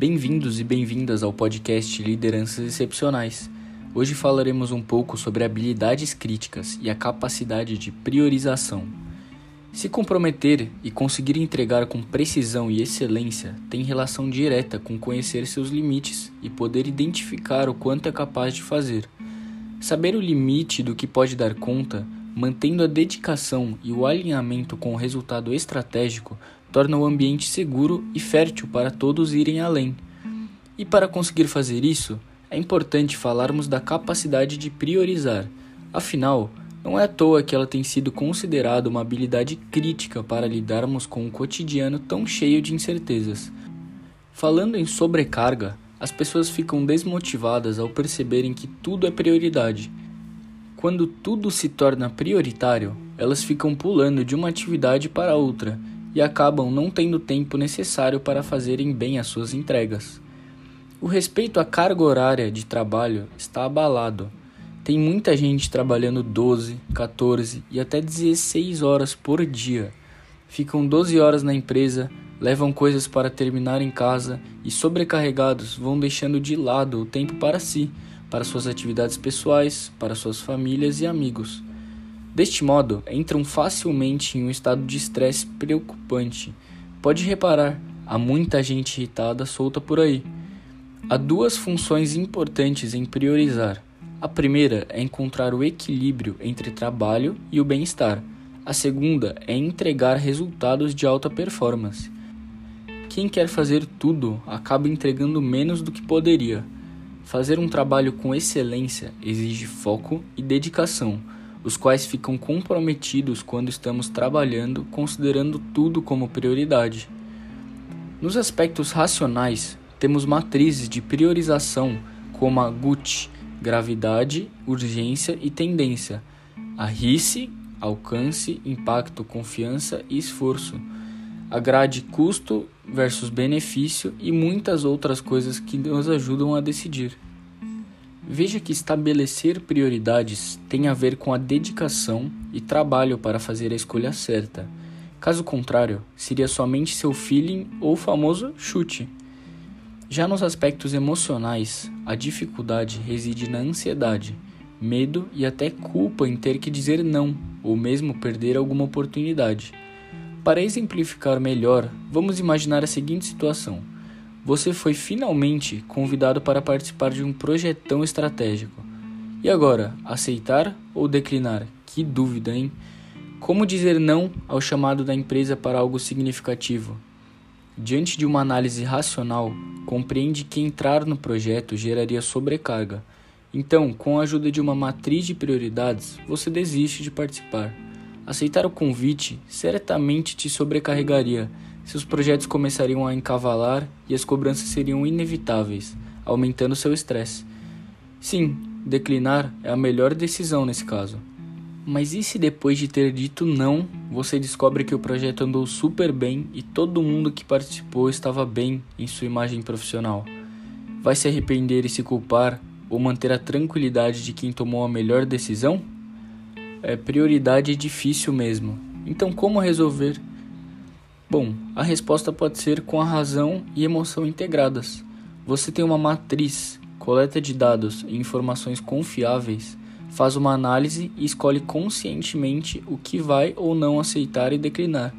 Bem-vindos e bem-vindas ao podcast Lideranças Excepcionais. Hoje falaremos um pouco sobre habilidades críticas e a capacidade de priorização. Se comprometer e conseguir entregar com precisão e excelência tem relação direta com conhecer seus limites e poder identificar o quanto é capaz de fazer. Saber o limite do que pode dar conta, mantendo a dedicação e o alinhamento com o resultado estratégico, torna o ambiente seguro e fértil para todos irem além. E para conseguir fazer isso, é importante falarmos da capacidade de priorizar. Afinal, não é à toa que ela tem sido considerada uma habilidade crítica para lidarmos com um cotidiano tão cheio de incertezas. Falando em sobrecarga, as pessoas ficam desmotivadas ao perceberem que tudo é prioridade. Quando tudo se torna prioritário, elas ficam pulando de uma atividade para outra e acabam não tendo tempo necessário para fazerem bem as suas entregas. O respeito à carga horária de trabalho está abalado. Tem muita gente trabalhando 12, 14 e até 16 horas por dia. Ficam 12 horas na empresa, levam coisas para terminar em casa e, sobrecarregados, vão deixando de lado o tempo para si, para suas atividades pessoais, para suas famílias e amigos. Deste modo, entram facilmente em um estado de estresse preocupante. Pode reparar, há muita gente irritada solta por aí. Há duas funções importantes em priorizar. A primeira é encontrar o equilíbrio entre trabalho e o bem-estar. A segunda é entregar resultados de alta performance. Quem quer fazer tudo acaba entregando menos do que poderia. Fazer um trabalho com excelência exige foco e dedicação os quais ficam comprometidos quando estamos trabalhando, considerando tudo como prioridade. Nos aspectos racionais, temos matrizes de priorização como a GUT, gravidade, urgência e tendência, a RICE, alcance, impacto, confiança e esforço, a grade custo versus benefício e muitas outras coisas que nos ajudam a decidir. Veja que estabelecer prioridades tem a ver com a dedicação e trabalho para fazer a escolha certa. Caso contrário, seria somente seu feeling ou famoso chute. Já nos aspectos emocionais, a dificuldade reside na ansiedade, medo e até culpa em ter que dizer não ou mesmo perder alguma oportunidade. Para exemplificar melhor, vamos imaginar a seguinte situação. Você foi finalmente convidado para participar de um projetão estratégico. E agora, aceitar ou declinar? Que dúvida, hein? Como dizer não ao chamado da empresa para algo significativo? Diante de uma análise racional, compreende que entrar no projeto geraria sobrecarga. Então, com a ajuda de uma matriz de prioridades, você desiste de participar. Aceitar o convite certamente te sobrecarregaria seus projetos começariam a encavalar e as cobranças seriam inevitáveis, aumentando seu estresse. Sim, declinar é a melhor decisão nesse caso. Mas e se depois de ter dito não, você descobre que o projeto andou super bem e todo mundo que participou estava bem em sua imagem profissional? Vai se arrepender e se culpar ou manter a tranquilidade de quem tomou a melhor decisão? É prioridade difícil mesmo. Então, como resolver? Bom, a resposta pode ser com a razão e emoção integradas. Você tem uma matriz, coleta de dados e informações confiáveis, faz uma análise e escolhe conscientemente o que vai ou não aceitar e declinar.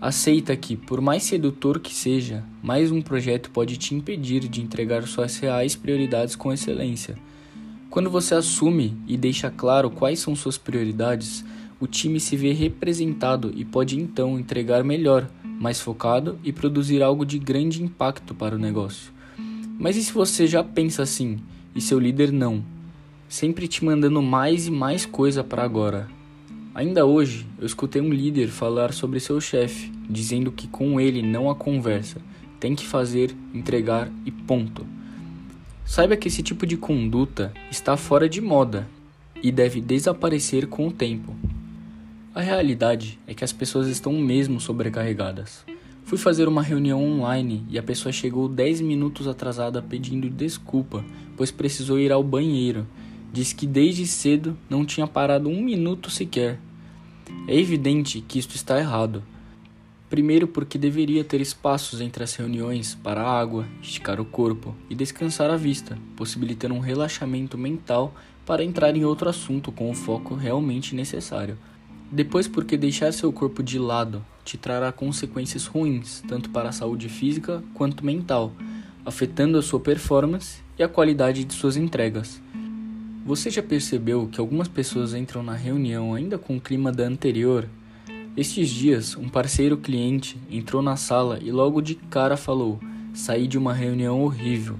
Aceita que, por mais sedutor que seja, mais um projeto pode te impedir de entregar suas reais prioridades com excelência. Quando você assume e deixa claro quais são suas prioridades, o time se vê representado e pode então entregar melhor, mais focado e produzir algo de grande impacto para o negócio. Mas e se você já pensa assim e seu líder não? Sempre te mandando mais e mais coisa para agora. Ainda hoje, eu escutei um líder falar sobre seu chefe, dizendo que com ele não há conversa, tem que fazer, entregar e ponto. Saiba que esse tipo de conduta está fora de moda e deve desaparecer com o tempo. A realidade é que as pessoas estão mesmo sobrecarregadas. Fui fazer uma reunião online e a pessoa chegou 10 minutos atrasada pedindo desculpa, pois precisou ir ao banheiro. Diz que desde cedo não tinha parado um minuto sequer. É evidente que isto está errado. Primeiro, porque deveria ter espaços entre as reuniões para a água, esticar o corpo e descansar a vista, possibilitando um relaxamento mental para entrar em outro assunto com o foco realmente necessário. Depois, porque deixar seu corpo de lado te trará consequências ruins, tanto para a saúde física quanto mental, afetando a sua performance e a qualidade de suas entregas. Você já percebeu que algumas pessoas entram na reunião ainda com o clima da anterior? Estes dias, um parceiro cliente entrou na sala e logo de cara falou: Saí de uma reunião horrível.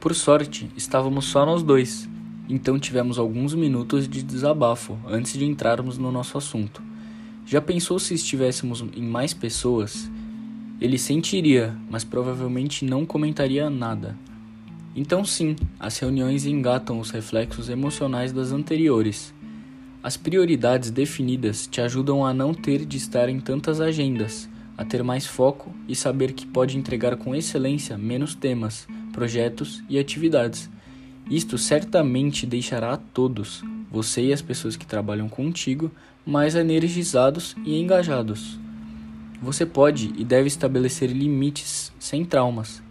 Por sorte, estávamos só nós dois, então tivemos alguns minutos de desabafo antes de entrarmos no nosso assunto. Já pensou se estivéssemos em mais pessoas? Ele sentiria, mas provavelmente não comentaria nada. Então, sim, as reuniões engatam os reflexos emocionais das anteriores. As prioridades definidas te ajudam a não ter de estar em tantas agendas, a ter mais foco e saber que pode entregar com excelência menos temas, projetos e atividades isto certamente deixará a todos, você e as pessoas que trabalham contigo, mais energizados e engajados. Você pode e deve estabelecer limites sem traumas.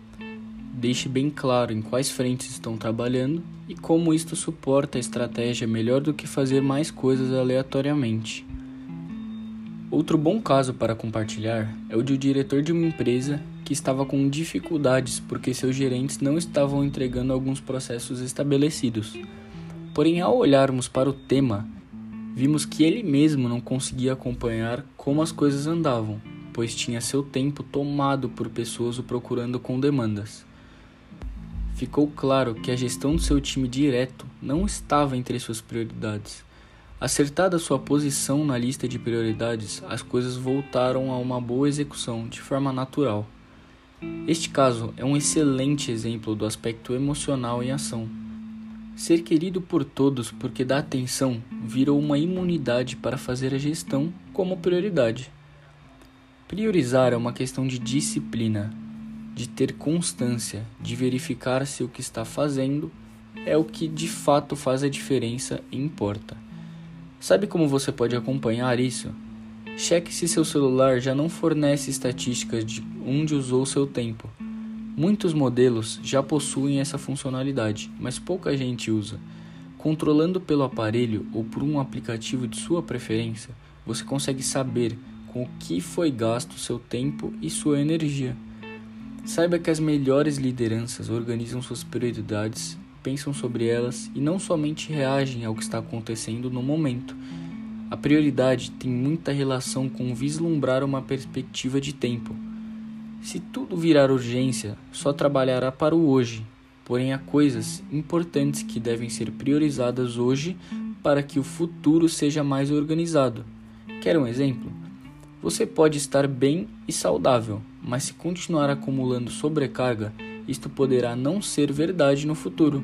Deixe bem claro em quais frentes estão trabalhando e como isto suporta a estratégia melhor do que fazer mais coisas aleatoriamente. Outro bom caso para compartilhar é o de um diretor de uma empresa que estava com dificuldades porque seus gerentes não estavam entregando alguns processos estabelecidos. Porém, ao olharmos para o tema, vimos que ele mesmo não conseguia acompanhar como as coisas andavam, pois tinha seu tempo tomado por pessoas o procurando com demandas. Ficou claro que a gestão do seu time direto não estava entre suas prioridades Acertada sua posição na lista de prioridades, as coisas voltaram a uma boa execução de forma natural. Este caso é um excelente exemplo do aspecto emocional em ação. Ser querido por todos porque dá atenção virou uma imunidade para fazer a gestão como prioridade. Priorizar é uma questão de disciplina, de ter constância, de verificar se o que está fazendo é o que de fato faz a diferença e importa. Sabe como você pode acompanhar isso? Cheque se seu celular já não fornece estatísticas de onde usou seu tempo. Muitos modelos já possuem essa funcionalidade, mas pouca gente usa. Controlando pelo aparelho ou por um aplicativo de sua preferência, você consegue saber com o que foi gasto seu tempo e sua energia. Saiba que as melhores lideranças organizam suas prioridades pensam sobre elas e não somente reagem ao que está acontecendo no momento. A prioridade tem muita relação com vislumbrar uma perspectiva de tempo. Se tudo virar urgência, só trabalhará para o hoje, porém há coisas importantes que devem ser priorizadas hoje para que o futuro seja mais organizado. Quer um exemplo? Você pode estar bem e saudável, mas se continuar acumulando sobrecarga, isto poderá não ser verdade no futuro.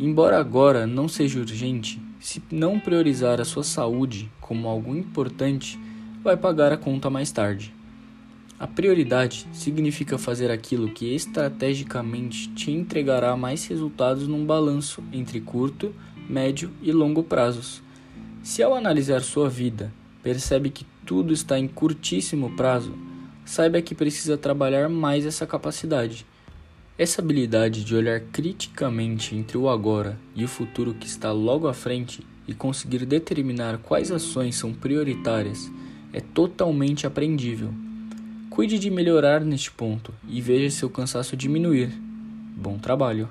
Embora agora não seja urgente, se não priorizar a sua saúde como algo importante, vai pagar a conta mais tarde. A prioridade significa fazer aquilo que estrategicamente te entregará mais resultados num balanço entre curto, médio e longo prazos. Se ao analisar sua vida percebe que tudo está em curtíssimo prazo, saiba que precisa trabalhar mais essa capacidade. Essa habilidade de olhar criticamente entre o agora e o futuro que está logo à frente e conseguir determinar quais ações são prioritárias é totalmente aprendível. Cuide de melhorar neste ponto e veja seu cansaço diminuir. Bom trabalho!